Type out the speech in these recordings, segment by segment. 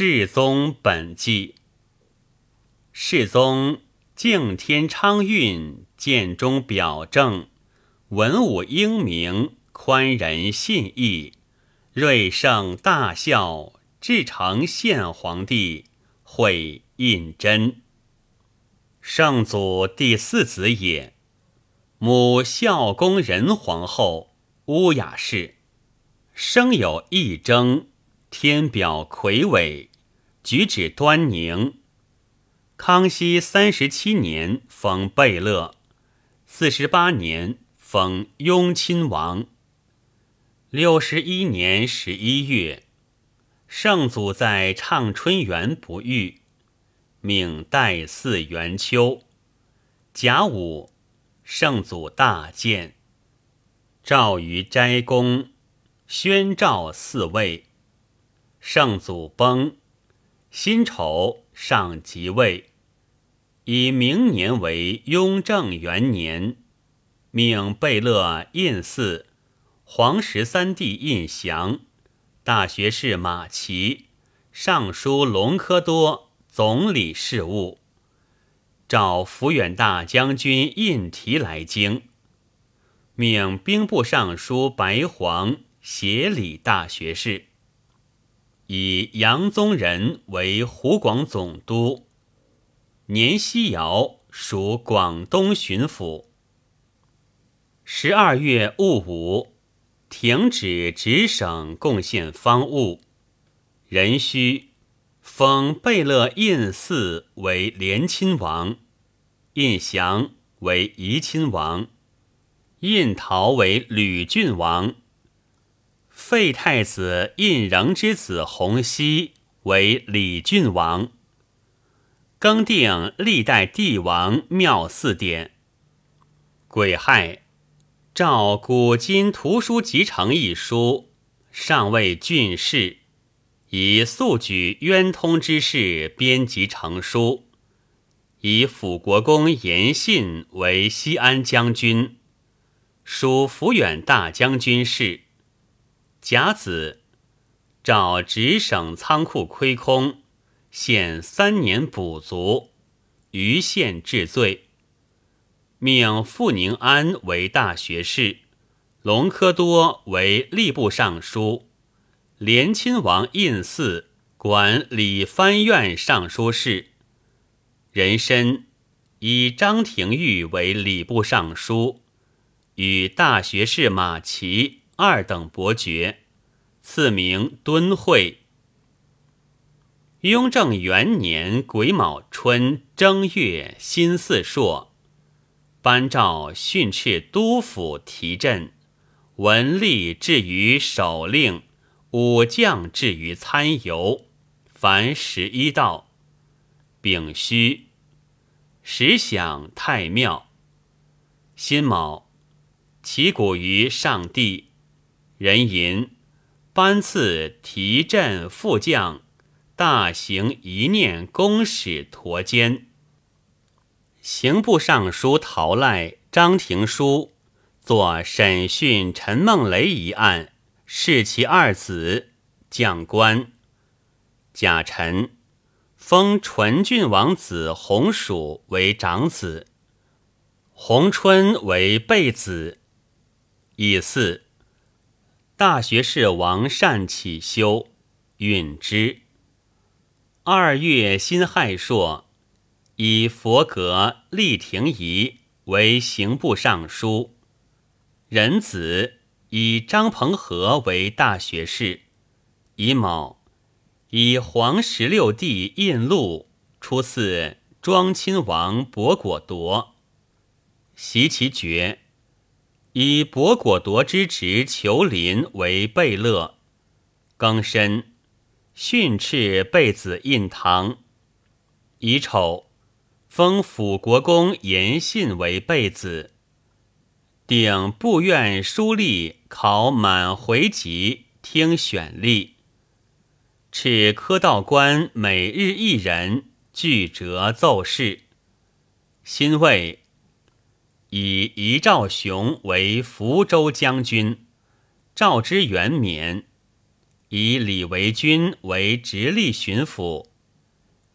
世宗本纪。世宗敬天昌运，建中表正，文武英明，宽仁信义，睿圣大孝，至诚献皇帝，会胤禛。圣祖第四子也。母孝恭仁皇后乌雅氏，生有一征，天表魁伟，举止端宁。康熙三十七年封贝勒，四十八年封雍亲王。六十一年十一月，圣祖在畅春园不遇，命代祀元秋。甲午。圣祖大建，诏于斋宫，宣诏四位。圣祖崩，辛丑上即位，以明年为雍正元年，命贝勒胤祀，皇十三弟胤祥，大学士马齐，尚书隆科多。总理事务。召抚远大将军胤提来京，命兵部尚书白黄协理大学士，以杨宗仁为湖广总督，年西尧属广东巡抚。十二月戊午，停止直省贡献方物，壬戌。封贝勒胤祀为连亲王，胤祥为怡亲王，胤陶为吕郡王。废太子胤禛之子弘熙为李郡王。更定历代帝王庙祀典。癸亥，诏古今图书集成一书，上谓郡士。以速举渊通之事编辑成书，以辅国公严信为西安将军，属抚远大将军事。甲子，诏直省仓库亏空，限三年补足，余县治罪。命傅宁安为大学士，隆科多为吏部尚书。连亲王胤祀管理藩院尚书事，人参以张廷玉为礼部尚书，与大学士马齐二等伯爵，赐名敦惠。雍正元年癸卯春正月辛巳朔，颁诏训斥督府提镇，文吏置于守令。武将置于参游，凡十一道。丙戌，时享太庙。辛卯，祈谷于上帝。人吟，颁赐提镇副将、大行一念公使驼肩。刑部尚书陶赖、张廷书作审讯陈梦雷一案。弑其二子，将官。贾辰，封纯郡王子弘蜀为长子，弘春为备子。以四，大学士王善起修，允之。二月辛亥朔，以佛阁立廷仪为刑部尚书，仁子。以张鹏和为大学士，乙卯，以皇十六弟胤禄出自庄亲王博果铎，袭其爵，以博果铎之侄裘林为贝勒，庚申，训斥贝子印堂，乙丑，封辅国公严信为贝子。定部院书吏考满回籍，听选吏。敕科道官每日一人，具折奏事。辛未，以遗赵雄为福州将军，赵之元免。以李维钧为直隶巡抚。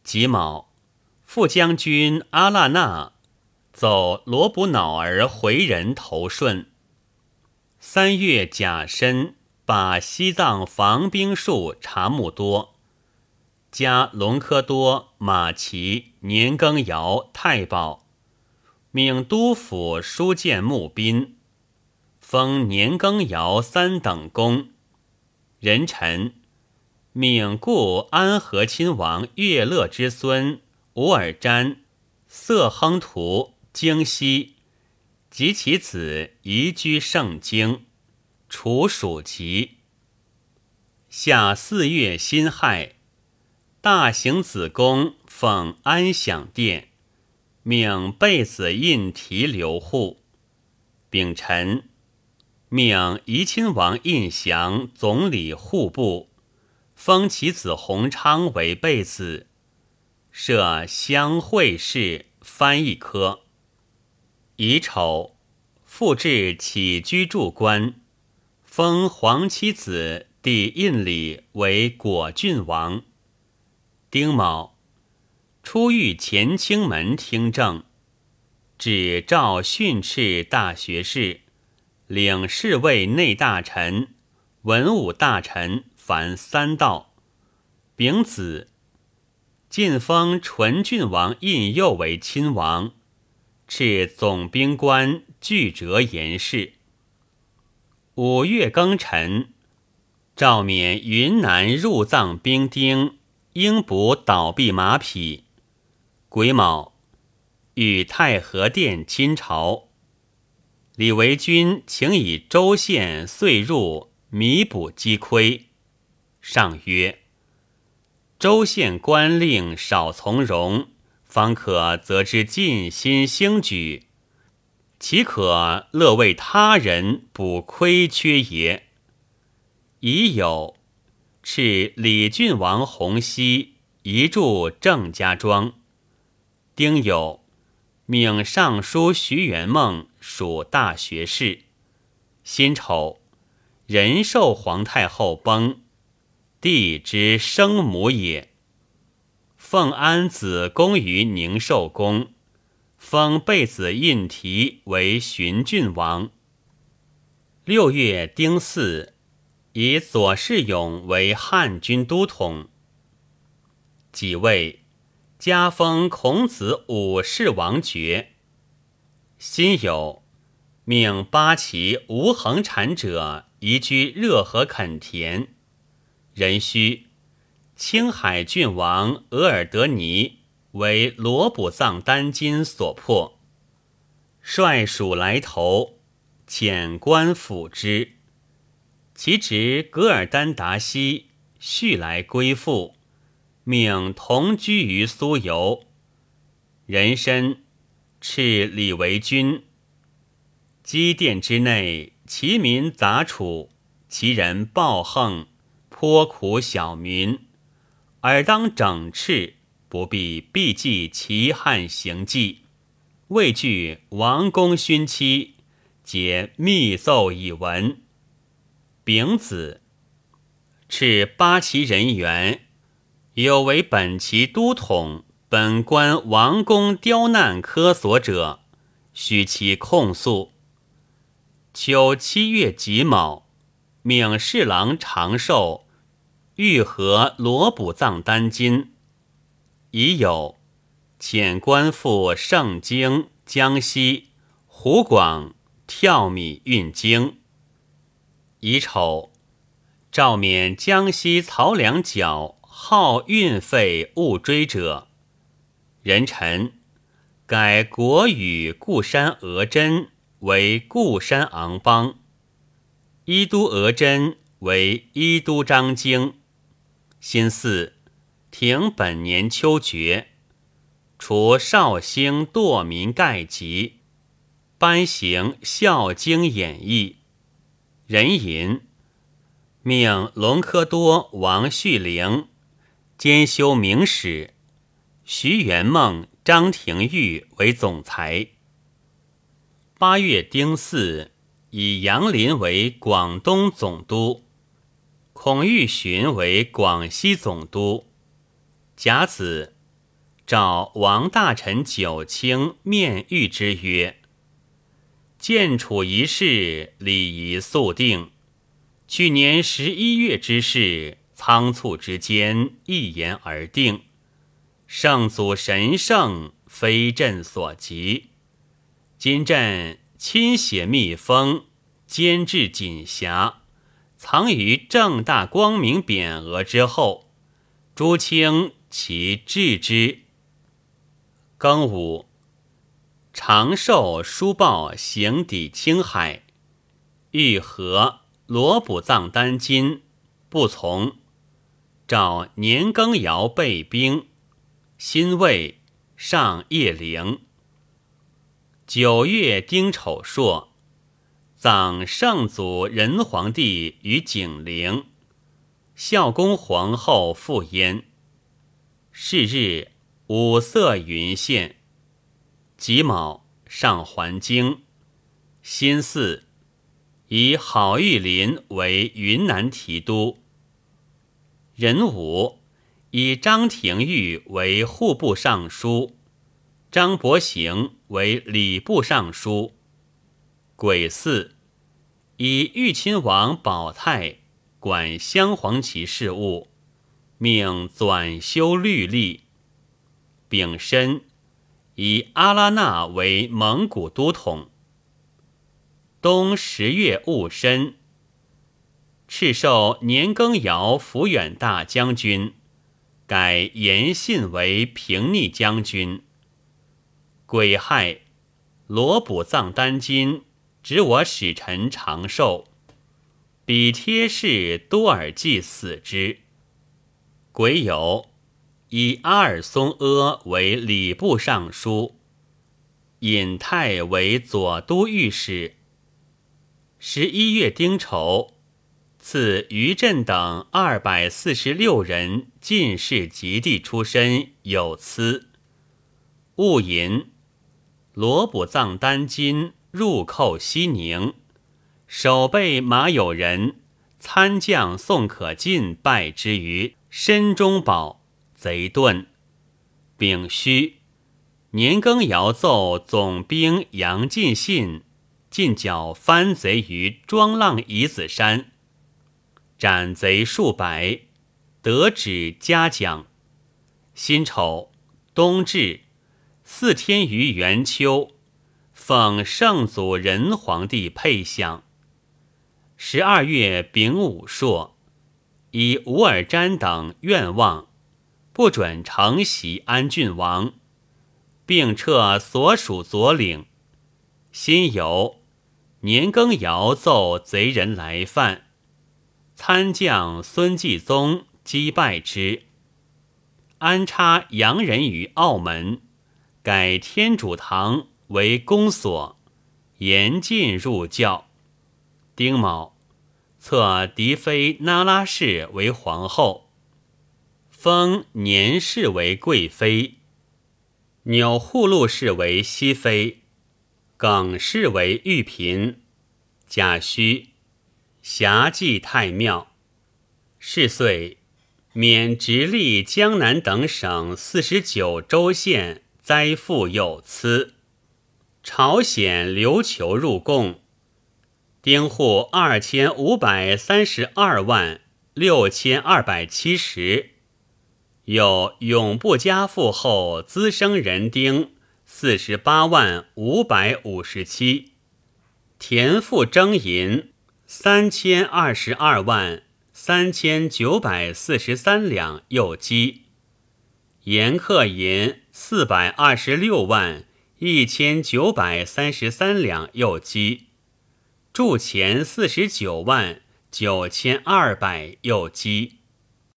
己卯，副将军阿剌那奏罗卜脑儿回人投顺。三月甲申，把西藏防兵术查木多，加隆科多、马齐、年羹尧、太保，命都府书建募兵，封年羹尧三等功。人臣命故安和亲王乐乐之孙吾尔詹色亨图京西。及其子移居盛京，处属籍。夏四月辛亥，大行子宫奉安享殿，命贝子印提留户。丙辰，命怡亲王胤祥总理户部，封其子弘昌为贝子，设乡会事翻译科。乙丑，复置起居住官，封皇七子弟胤礼为果郡王。丁卯，出狱乾清门听政，指诏训斥大学士，领侍卫内大臣、文武大臣凡三道。丙子，晋封纯郡王胤佑为亲王。是总兵官具折言事。五月庚辰，诏免云南入藏兵丁应补倒闭马匹。癸卯，与太和殿亲朝。李维钧请以州县岁入弥补积亏。上曰：州县官令少从容。方可则之尽心兴举，岂可乐为他人补亏缺也？已有敕李郡王弘熙移驻郑家庄。丁酉，命尚书徐元梦属大学士。辛丑，仁寿皇太后崩，帝之生母也。奉安子宫于宁寿宫，封贝子印提为巡郡王。六月丁巳，以左世勇为汉军都统。己未，加封孔子武士王爵。辛酉，命八旗无恒产者移居热河垦田。壬戌。青海郡王额尔德尼为罗卜藏丹津所破，率属来投，遣官抚之。其侄噶尔丹达西续来归附，命同居于苏游。人参敕李为君。积殿之内，其民杂处，其人暴横，颇苦小民。尔当整饬，不必避忌其汉行迹，畏惧王公勋妻，皆密奏以闻。丙子，敕八旗人员，有为本旗都统、本官王公刁难科索者，须其控诉。秋七月己卯，命侍郎长寿。欲和罗卜藏丹津，已有遣官赴盛京、江西、湖广跳米运京。乙丑，诏免江西漕粮缴号运费勿追者。人臣改国语固山额真为固山昂邦，伊都额真为伊都张京。辛巳，停本年秋决，除绍兴堕民盖籍，颁行《孝经演义》。人寅，命隆科多王旭龄兼修明史，徐元梦、张廷玉为总裁。八月丁巳，以杨林为广东总督。孔玉询为广西总督。甲子，召王大臣九卿面谕之曰：“建楚一事，礼仪肃定。去年十一月之事，仓促之间，一言而定。圣祖神圣，非朕所及。今朕亲写密封，监制锦匣，藏于正大光明匾额之后。诸卿。”其置之。庚午，长寿书报行抵青海，欲和罗卜藏丹津，不从。召年羹尧备兵，辛未上叶陵。九月丁丑朔，葬圣祖仁皇帝于景陵，孝恭皇后复焉。是日，五色云现。己卯，上还京。辛巳，以郝玉林为云南提督。壬午，以张廷玉为户部尚书，张伯行为礼部尚书。癸巳，以豫亲王保泰管镶黄旗事务。命纂修律例。丙申，以阿拉纳为蒙古都统。冬十月戊申，敕授年羹尧抚远大将军，改延信为平逆将军。癸亥，罗卜藏丹津，指我使臣长寿，比贴士多尔济死之。癸酉，以阿尔松阿为礼部尚书，尹泰为左都御史。十一月丁丑，赐于震等二百四十六人进士及第出身有赐。戊寅，罗卜藏丹津入寇西宁，守备马有人参将宋可进败之于。申中宝贼遁，丙戌，年羹尧奏总兵杨进信进剿番贼于庄浪夷子山，斩贼数百，得旨嘉奖。辛丑，冬至，四天于元秋，奉圣祖仁皇帝配享。十二月丙午朔。以吴尔瞻等愿望，不准承袭安郡王，并撤所属左领。辛酉，年羹尧奏贼人来犯，参将孙继宗击败之，安插洋人于澳门，改天主堂为公所，严禁入教。丁卯。册嫡妃那拉氏为皇后，封年氏为贵妃，钮祜禄氏为熹妃，耿氏为玉嫔。甲戌，辖祭太庙。是岁，免直隶、江南等省四十九州县灾赋有疵。朝鲜琉球入贡。丁户二千五百三十二万六千二百七十，有永不加赋后滋生人丁四十八万五百五十七，田赋征银三千二十二万三千九百四十三两又积，盐客银四百二十六万一千九百三十三两又积。铸钱四十九万九千二百又积。